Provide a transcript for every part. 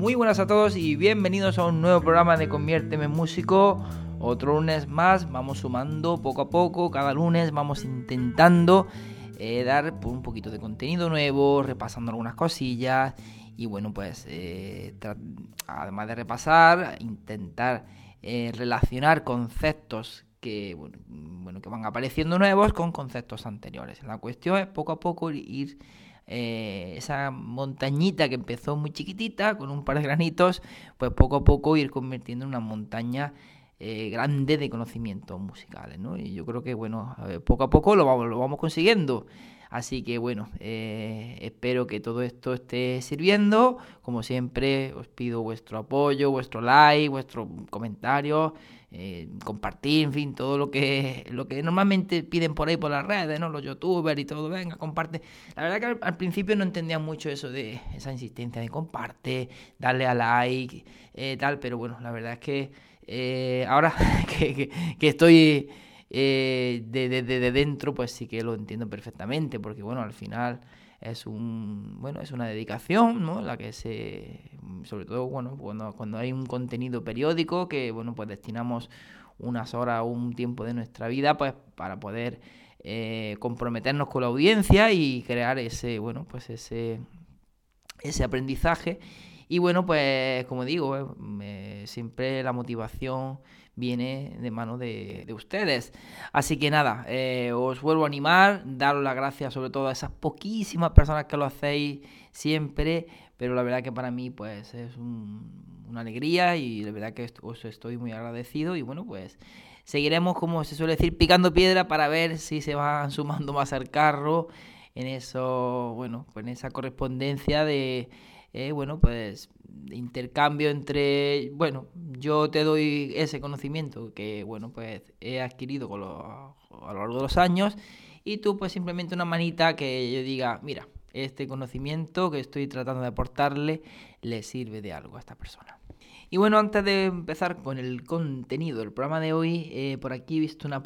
Muy buenas a todos y bienvenidos a un nuevo programa de Conviérteme en Músico. Otro lunes más, vamos sumando poco a poco, cada lunes vamos intentando eh, dar un poquito de contenido nuevo, repasando algunas cosillas y bueno, pues eh, además de repasar, intentar eh, relacionar conceptos que, bueno, que van apareciendo nuevos con conceptos anteriores. La cuestión es poco a poco ir eh, esa montañita que empezó muy chiquitita, con un par de granitos, pues poco a poco ir convirtiendo en una montaña eh, grande de conocimientos musicales, ¿no? Y yo creo que, bueno, poco a poco lo vamos, lo vamos consiguiendo. Así que bueno, eh, espero que todo esto esté sirviendo. Como siempre, os pido vuestro apoyo, vuestro like, vuestro comentario, eh, compartir, en fin, todo lo que, lo que normalmente piden por ahí por las redes, ¿no? Los youtubers y todo, venga, comparte. La verdad que al, principio no entendía mucho eso de esa insistencia de comparte, darle a like, eh, tal, pero bueno, la verdad es que ahora que, que estoy eh, de, de, dentro, pues sí que lo entiendo perfectamente, porque bueno, al final es un bueno es una dedicación no la que se sobre todo bueno cuando, cuando hay un contenido periódico que bueno pues destinamos unas horas o un tiempo de nuestra vida pues para poder eh, comprometernos con la audiencia y crear ese bueno pues ese ese aprendizaje. Y bueno pues como digo eh, siempre la motivación viene de mano de, ustedes. Así que nada, eh, os vuelvo a animar, daros las gracias sobre todo a esas poquísimas personas que lo hacéis siempre, pero la verdad que para mí pues es una alegría y la verdad que os estoy muy agradecido y bueno pues seguiremos como se suele decir picando piedra para ver si se van sumando más al carro en eso, bueno, pues en esa correspondencia de eh, bueno, pues intercambio entre, bueno, yo te doy ese conocimiento que, bueno, pues he adquirido a lo largo de los años y tú pues simplemente una manita que yo diga, mira, este conocimiento que estoy tratando de aportarle le sirve de algo a esta persona. Y bueno, antes de empezar con el contenido del programa de hoy, eh, por aquí he visto una,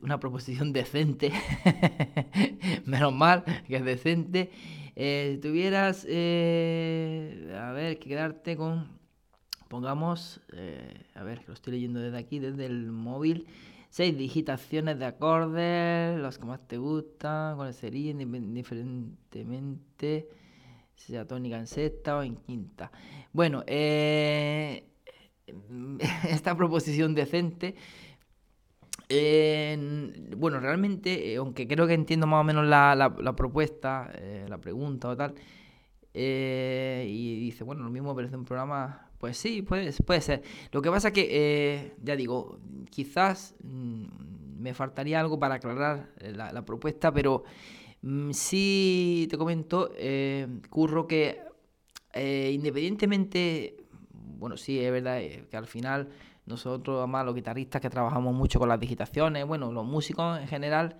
una proposición decente, menos mal que es decente, eh, si tuvieras, eh, a ver, que quedarte con, pongamos, eh, a ver, que lo estoy leyendo desde aquí, desde el móvil, seis digitaciones de acordes, los que más te gustan, cuáles serían, diferentemente, si sea tónica en sexta o en quinta. Bueno, esta proposición decente bueno, realmente, eh, aunque creo que entiendo más o menos la, propuesta, eh, la pregunta o tal, eh, y dice, bueno, lo mismo parece un programa, pues sí, puede, puede ser. Lo que pasa que, ya digo, quizás mm, me faltaría algo para aclarar la, propuesta, pero mm, sí te comento, curro que independientemente, bueno, sí, es verdad que al final nosotros, además, los guitarristas que trabajamos mucho con las digitaciones, bueno, los músicos en general,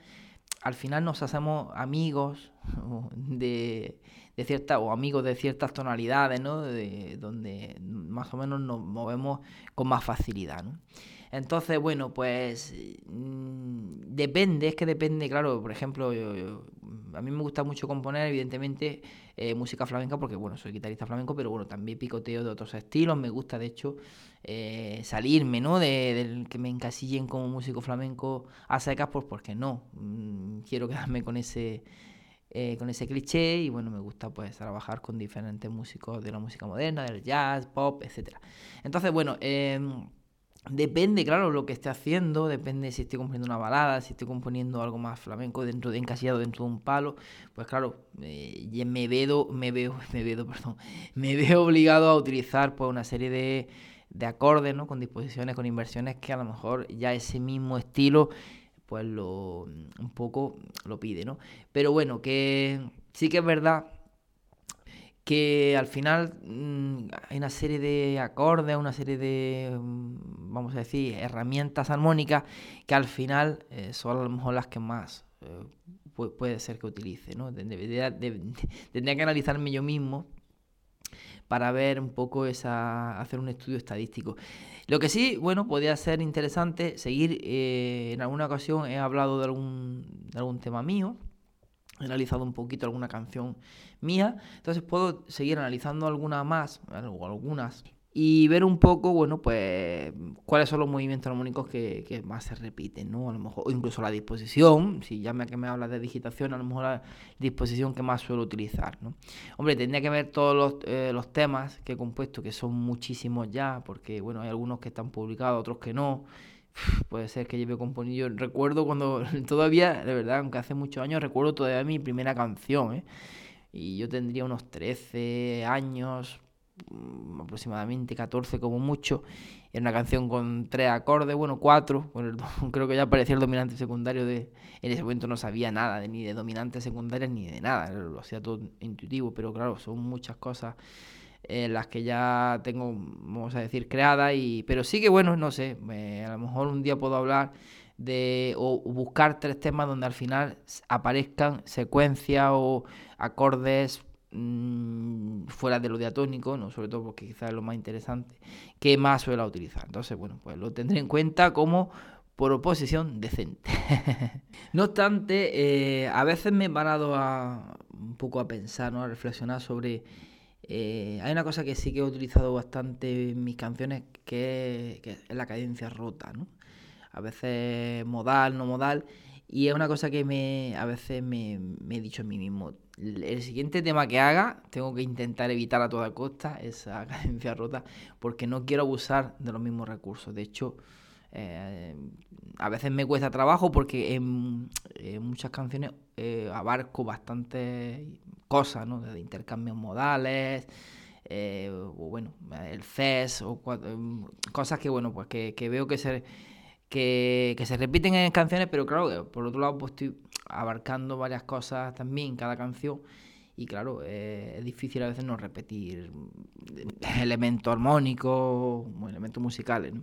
al final nos hacemos amigos de, de ciertas, o amigos de ciertas tonalidades, ¿no? De, donde más o menos nos movemos con más facilidad, ¿no? Entonces, bueno, pues mm, depende, es que depende, claro, por ejemplo, a mí me gusta mucho componer, evidentemente, eh, música flamenca, porque bueno, soy guitarrista flamenco, pero bueno, también picoteo de otros estilos, me gusta de hecho eh, salirme, ¿no? De, del que me encasillen como músico flamenco a secas, pues porque no, mm, quiero quedarme con ese... Eh, con ese cliché y bueno, me gusta pues trabajar con diferentes músicos de la música moderna, del jazz, pop, etcétera. Entonces, bueno, eh, Depende, claro, lo que esté haciendo, depende si estoy componiendo una balada, si estoy componiendo algo más flamenco dentro de encasillado dentro de un palo, pues claro, eh, me veo, me veo, me veo, perdón, me veo obligado a utilizar pues una serie de, de acordes, ¿no? Con disposiciones, con inversiones que a lo mejor ya ese mismo estilo, pues lo un poco lo pide, ¿no? Pero bueno, que sí que es verdad que al final mm, hay una serie de acordes, una serie de, mm, vamos a decir, herramientas armónicas que al final eh, son a lo mejor las que más eh, puede ser que utilice, ¿no? Tendría, que analizarme yo mismo para ver un poco esa, hacer un estudio estadístico. Lo que sí, bueno, podría ser interesante seguir, eh, en alguna ocasión he hablado de algún, de algún tema mío, he analizado un poquito alguna canción mía, entonces puedo seguir analizando alguna más, o algunas, y ver un poco, bueno, pues cuáles son los movimientos armónicos que, más se repiten, ¿no? A lo mejor, o incluso la disposición, si ya me, que me hablas de digitación, a lo mejor la disposición que más suelo utilizar, ¿no? Hombre, tendría que ver todos los, eh, los temas que he compuesto, que son muchísimos ya, porque, bueno, hay algunos que están publicados, otros que no, puede ser que lleve componido. Recuerdo cuando todavía, de verdad, aunque hace muchos años, recuerdo todavía mi primera canción, ¿eh? Y yo tendría unos 13 años, mm, aproximadamente 14 como mucho. Era una canción con tres acordes, bueno, cuatro. creo que ya aparecía el dominante secundario de... En ese momento no sabía nada de, ni de dominantes secundarios ni de nada. Lo hacía todo intuitivo, pero claro, son muchas cosas las que ya tengo, vamos a decir, creadas. Y, pero sí que bueno, no sé, a lo mejor un día puedo hablar de o buscar tres temas donde al final aparezcan secuencias o acordes mmm, fuera de lo diatónico, ¿no? sobre todo porque quizás es lo más interesante, que más suelo utilizar. Entonces, bueno, pues lo tendré en cuenta como proposición decente. no obstante, eh, a veces me he parado a, un poco a pensar, ¿no? a reflexionar sobre... Eh, hay una cosa que sí que he utilizado bastante en mis canciones que, es la cadencia rota, ¿no? a veces modal, no modal, y es una cosa que me, a veces me, he dicho a mí mismo. El siguiente tema que haga, tengo que intentar evitar a toda costa esa cadencia rota, porque no quiero abusar de los mismos recursos. De hecho, eh, a veces me cuesta trabajo porque en, muchas canciones eh, abarco bastantes cosas, ¿no? Desde intercambios modales, eh, o bueno, el CES, o cosas que, bueno, pues que, que veo que se que, se repiten en canciones, pero claro, por otro lado, pues estoy abarcando varias cosas también en cada canción. Y claro, eh, es difícil a veces no repetir elementos armónicos elementos musicales.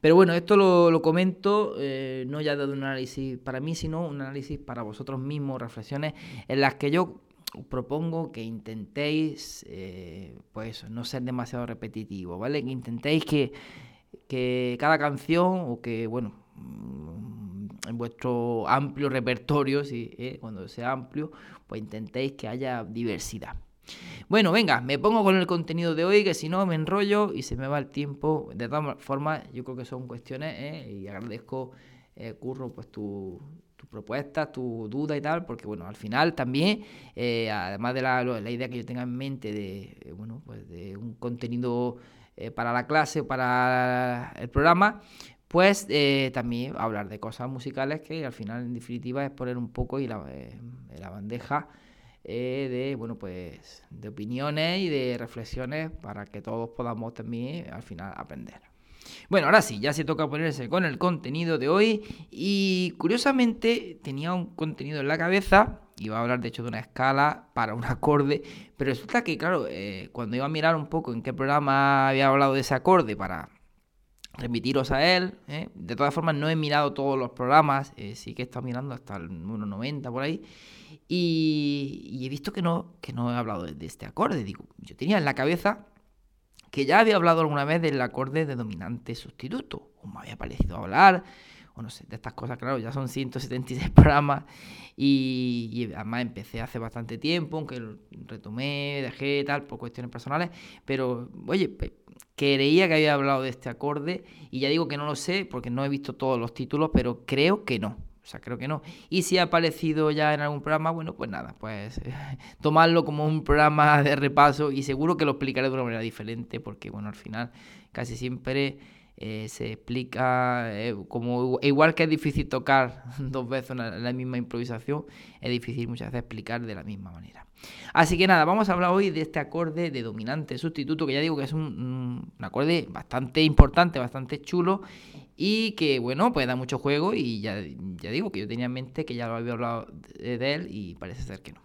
Pero bueno, esto lo, comento eh, no ya de un análisis para mí, sino un análisis para vosotros mismos, reflexiones en las que yo propongo que intentéis, eh, pues no ser demasiado repetitivo, ¿vale? Que intentéis que que cada canción o que, bueno, mm, en vuestro amplio repertorio, si, eh, cuando sea amplio, pues intentéis que haya diversidad. Bueno, venga, me pongo con el contenido de hoy, que si no me enrollo y se me va el tiempo. De todas formas, yo creo que son cuestiones, eh, y agradezco, Curro, pues tu, tu propuestas, tu duda y tal, porque bueno, al final también, además de la, la, idea que yo tenga en mente de, bueno, pues de un contenido eh, para la clase o para el programa, pues eh, también hablar de cosas musicales que al final en definitiva es poner un poco y la, eh, la bandeja de bueno pues de opiniones y de reflexiones para que todos podamos también al final aprender. Bueno, ahora sí, ya se toca ponerse con el contenido de hoy. Y curiosamente tenía un contenido en la cabeza, iba a hablar de hecho de una escala para un acorde, pero resulta que claro, eh, cuando iba a mirar un poco en qué programa había hablado de ese acorde para remitiros a él, eh, de todas formas no he mirado todos los programas, eh, sí que he estado mirando hasta el 1.90 por ahí, y, he visto que no, que no he hablado de este acorde, digo, yo tenía en la cabeza que ya había hablado alguna vez del acorde de dominante sustituto, o me había parecido hablar, o no sé, de estas cosas, claro, ya son 176 programas y, además empecé hace bastante tiempo, aunque retomé, dejé tal, por cuestiones personales, pero oye, creía que había hablado de este acorde y ya digo que no lo sé porque no he visto todos los títulos, pero creo que no. Sea, creo que no. Y si ha aparecido ya en algún programa, bueno, pues nada, pues tomarlo como un programa de repaso y seguro que lo explicaré de una manera diferente porque, bueno, al final casi siempre eh, se explica eh, como igual que es difícil tocar dos veces la, misma improvisación, es difícil muchas veces explicar de la misma manera. Así que nada, vamos a hablar hoy de este acorde de dominante sustituto, que ya digo que es un acorde bastante importante, bastante chulo y que bueno, pues da mucho juego y ya, ya digo que yo tenía en mente que ya lo había hablado de, él y parece ser que no.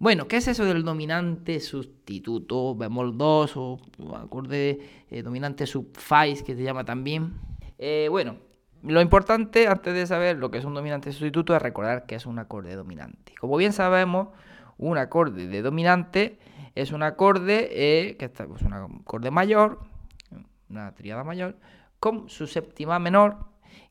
Bueno, ¿qué es eso del dominante sustituto, bemol 2 o acorde eh, dominante sub que se llama también? Eh, bueno, lo importante antes de saber lo que es un dominante sustituto es recordar que es un acorde dominante. Como bien sabemos, un acorde de dominante es un acorde eh, que está, pues un acorde mayor, una tríada mayor, con su séptima menor,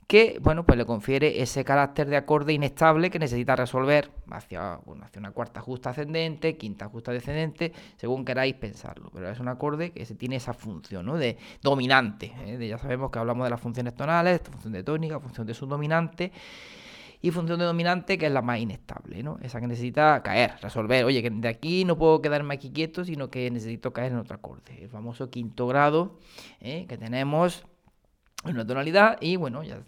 que bueno, pues le confiere ese carácter de acorde inestable que necesita resolver hacia, hacia una cuarta justa ascendente, quinta justa descendente, según queráis pensarlo. Pero es un acorde que tiene esa función ¿no? de dominante. ¿eh? ya sabemos que hablamos de las funciones tonales, función de tónica, función de subdominante y función de dominante que es la más inestable, ¿no? Esa que necesita caer, resolver. Oye, que de aquí no puedo quedarme aquí quieto, sino que necesito caer en otro acorde. El famoso quinto grado ¿eh? que tenemos en una tonalidad y bueno, ya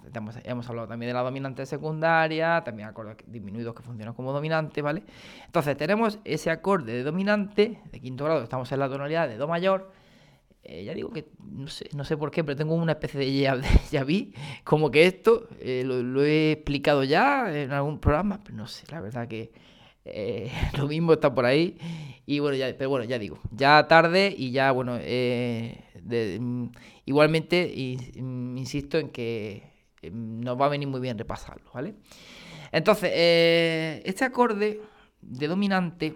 hemos, hablado también de la dominante secundaria, también acordes disminuidos que funcionan como dominante, ¿vale? Entonces tenemos ese acorde de dominante de quinto grado, estamos en la tonalidad de do mayor, eh, ya digo que no sé, no sé por qué, pero tengo una especie de ya, vi, como que esto eh, lo, he explicado ya en algún programa, pero no sé, la verdad que eh, lo mismo está por ahí. Y bueno, ya, pero bueno, ya digo, ya tarde y ya, bueno, mm, igualmente mm, insisto en que nos va a venir muy bien repasarlo, ¿vale? Entonces, este acorde de dominante,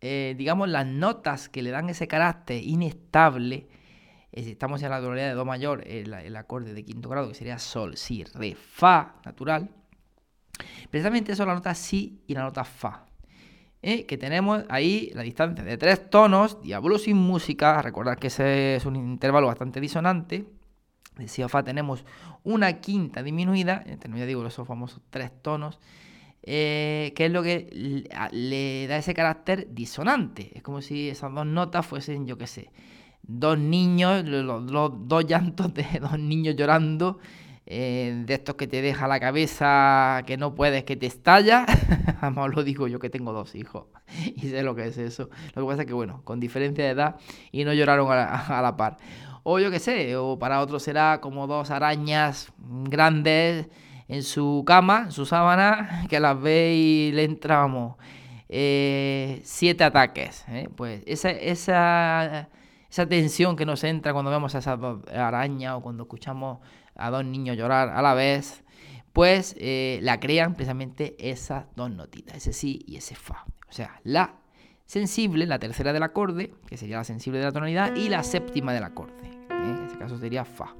eh, digamos, las notas que le dan ese carácter inestable, eh, estamos en la tonalidad de Do mayor, el, acorde de quinto grado, que sería Sol, Si, Re, Fa natural, precisamente son la nota Si y la nota Fa. Eh, que tenemos ahí la distancia de tres tonos, diablo sin música, recordad que ese es un intervalo bastante disonante. De Si a Fa tenemos una quinta disminuida, ya digo esos famosos tres tonos, eh, que es lo que le da ese carácter disonante. Es como si esas dos notas fuesen, yo qué sé, dos niños, los, dos llantos de dos niños llorando, eh, de estos que te deja la cabeza que no puedes, que te estalla. Además lo digo yo que tengo dos hijos y sé lo que es eso. Lo que pasa es que, bueno, con diferencia de edad y no lloraron a la par. O yo qué sé, o para otros será como dos arañas grandes en su cama, en su sábana, que las ve y le entramos eh, siete ataques. ¿eh? Pues esa, esa, esa tensión que nos entra cuando vemos a esas dos arañas o cuando escuchamos a dos niños llorar a la vez, pues eh, la crean precisamente esas dos notitas, ese sí y ese fa. O sea, la sensible, la tercera del acorde, que sería la sensible de la tonalidad, y la séptima del acorde. En este caso sería fa.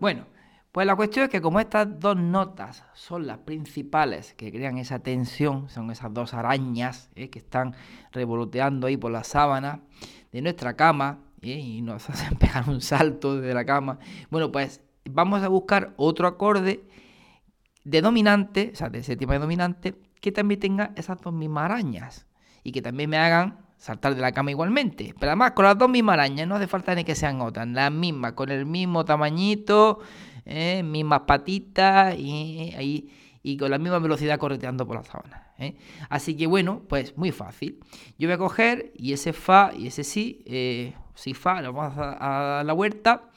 Bueno, pues la cuestión es que como estas dos notas son las principales que crean esa tensión, son esas dos arañas eh, que están revoloteando ahí por la sábana de nuestra cama eh, y nos hacen pegar un salto desde la cama, bueno, pues vamos a buscar otro acorde de dominante, o sea, de séptima de dominante, que también tenga esas dos mismas arañas y que también me hagan saltar de la cama igualmente. Pero además con las dos mismas arañas, no hace falta ni que sean otras, las mismas, con el mismo tamañito, eh, mismas patitas y, y, con la misma velocidad correteando por la sábana. Eh. Así que bueno, pues muy fácil. Yo voy a coger y ese fa y ese si, eh, si fa, lo vamos a, a la vuelta.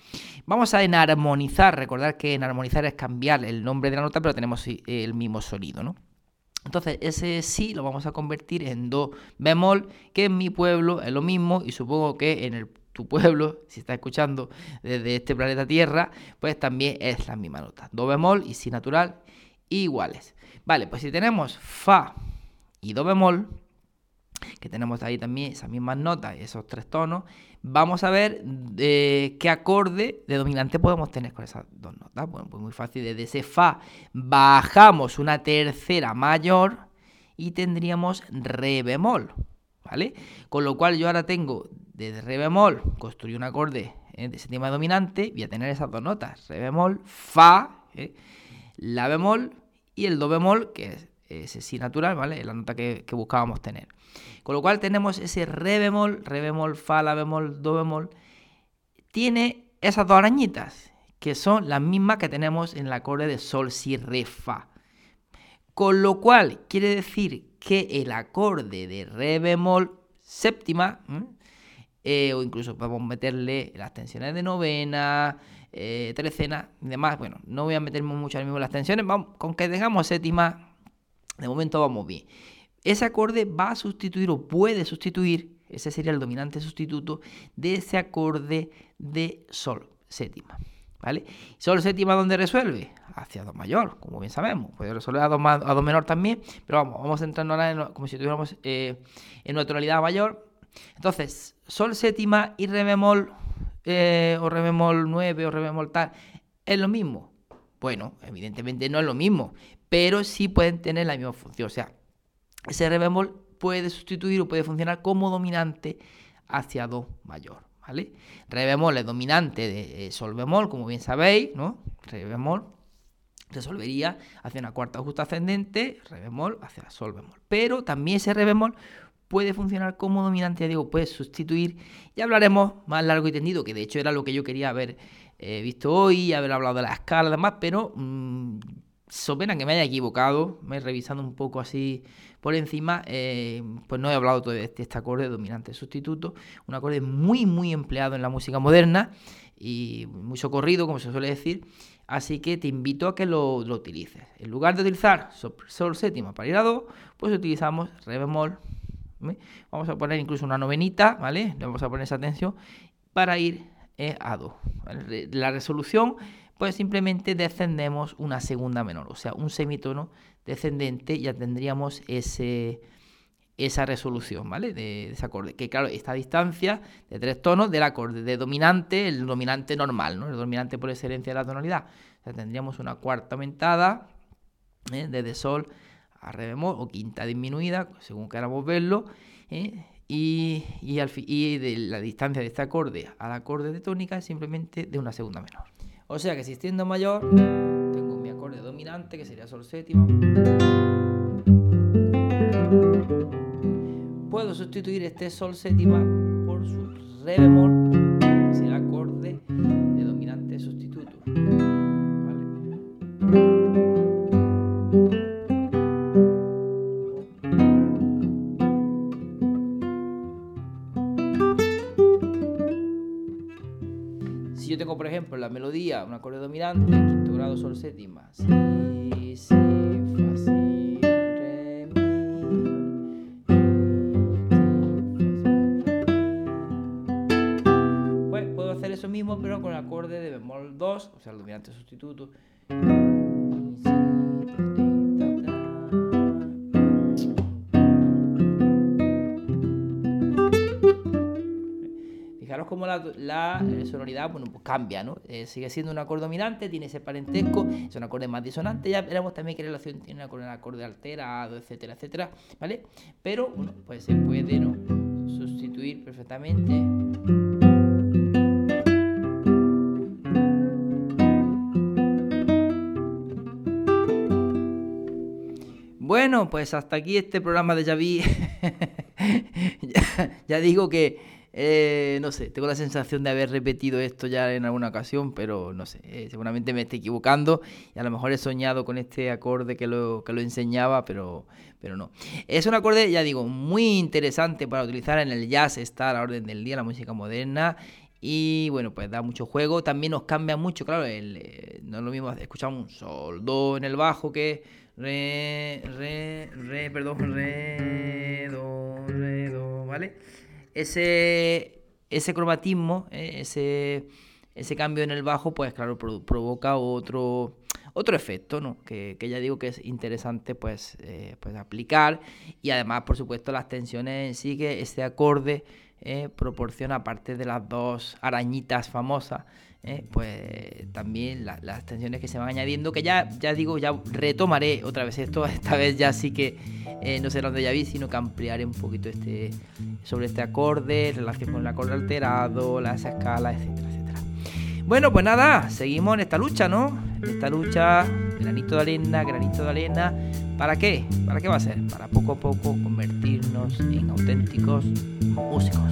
Vamos a enarmonizar, recordar que enarmonizar es cambiar el nombre de la nota, pero tenemos el mismo sonido, ¿no? Entonces ese sí lo vamos a convertir en do bemol, que en mi pueblo es lo mismo y supongo que en el, pueblo, si estás escuchando desde este planeta Tierra, pues también es la misma nota. Do bemol y si natural iguales. Vale, pues si tenemos fa y do bemol, que tenemos ahí también esas mismas notas, esos tres tonos, vamos a ver qué acorde de dominante podemos tener con esas dos notas. Bueno, pues muy fácil, desde ese Fa bajamos una tercera mayor y tendríamos Re bemol, ¿vale? Con lo cual yo ahora tengo desde Re bemol, construir un acorde ¿eh? de séptima dominante, voy a tener esas dos notas, Re bemol, Fa, ¿eh? La bemol y el Do bemol, que es Si natural, ¿vale? La nota que buscábamos tener. Con lo cual tenemos ese re bemol, re bemol, fa, la bemol, do bemol. Tiene esas dos arañitas, que son las mismas que tenemos en el acorde de sol, si, re, fa. Con lo cual quiere decir que el acorde de re bemol séptima eh, o incluso podemos meterle las tensiones de novena, eh, trecena y demás. Bueno, no voy a meterme mucho ahora mismo en las tensiones, vamos, con que tengamos séptima, de momento vamos bien. Ese acorde va a sustituir o puede sustituir, ese sería el dominante sustituto de ese acorde de sol séptima. ¿Vale? Sol séptima, ¿dónde resuelve? Hacia Do mayor, como bien sabemos. Puede resolver a Do, a menor también, pero vamos, vamos centrarnos ahora como si estuviéramos eh, en una tonalidad mayor. Entonces, Sol séptima y Re bemol, eh, o Re bemol 9 o Re bemol tal, ¿es lo mismo? Bueno, evidentemente no es lo mismo, pero sí pueden tener la misma función. O sea, ese Re bemol puede sustituir o puede funcionar como dominante hacia Do mayor. ¿vale? Re bemol es dominante de eh, sol bemol, como bien sabéis, ¿no? Re bemol resolvería hacia una cuarta justa ascendente, re bemol hacia sol bemol. Pero también ese re bemol puede funcionar como dominante, digo, puede sustituir. Y hablaremos más largo y tendido, que de hecho era lo que yo quería haber eh, visto hoy, haber hablado de la escala y demás, pero mmm, so pena que me haya equivocado, me he revisado un poco así por encima, eh, pues no he hablado todavía de este, acorde dominante sustituto, un acorde muy muy empleado en la música moderna y muy socorrido, como se suele decir, así que te invito a que lo, utilices. En lugar de utilizar sol, séptima para ir a do, pues utilizamos re bemol, vamos a poner incluso una novenita, ¿vale? Le vamos a poner esa atención para ir eh, a do. La resolución pues simplemente descendemos una segunda menor, o sea, un semitono descendente, ya tendríamos ese, esa resolución, ¿vale? De, ese acorde. Que claro, esta distancia de tres tonos del acorde de dominante, el dominante normal, ¿no? El dominante por excelencia de la tonalidad. O sea, tendríamos una cuarta aumentada, ¿eh? desde sol a re bemol, o quinta disminuida, según queramos verlo, ¿eh? y, y, de la distancia de este acorde al acorde de tónica es simplemente de una segunda menor. O sea que si mayor, tengo mi acorde dominante que sería sol séptima. Puedo sustituir este sol séptima por su re bemol, un acorde dominante, quinto grado, sol séptima. Si, si, fa, si, re, mi. Pues puedo hacer eso mismo, pero con el acorde de bemol 2, o sea, el dominante sustituto. La, eh, sonoridad bueno, pues cambia, ¿no? Eh, sigue siendo un acorde dominante, tiene ese parentesco, es un acorde más disonante, ya veremos también qué relación tiene con el acorde alterado, etcétera, etcétera, ¿vale? Pero, bueno, pues se puede, ¿no? Sustituir perfectamente. Bueno, pues hasta aquí este programa de Javi. ya digo que eh, no sé, tengo la sensación de haber repetido esto ya en alguna ocasión, pero no sé, eh, seguramente me estoy equivocando y a lo mejor he soñado con este acorde que lo, que lo enseñaba, pero, pero no. Es un acorde, ya digo, muy interesante para utilizar en el jazz, está a la orden del día, la música moderna. Y bueno, pues da mucho juego. También nos cambia mucho, claro, el, eh, no es lo mismo escuchar un sol, do en el bajo que re, re, re, perdón, re, do, re, do, ¿vale? Ese, ese cromatismo, eh, ese, ese cambio en el bajo, pues claro, provoca otro, otro efecto, ¿no? Que, ya digo que es interesante pues, eh, pues aplicar y además, por supuesto, las tensiones en sí, que este acorde eh, proporciona, aparte de las dos arañitas famosas, eh, pues también las tensiones que se van añadiendo, que ya, ya digo, ya retomaré otra vez esto, esta vez ya sí que eh, no será ya vi, sino que ampliaré un poquito este sobre este acorde, relación con el acorde alterado, las escalas, etcétera, etcétera. Bueno, pues nada, seguimos en esta lucha, ¿no? Esta lucha, granito de arena, granito de arena. ¿Para qué? ¿Para qué va a ser? Para poco a poco convertirnos en auténticos músicos.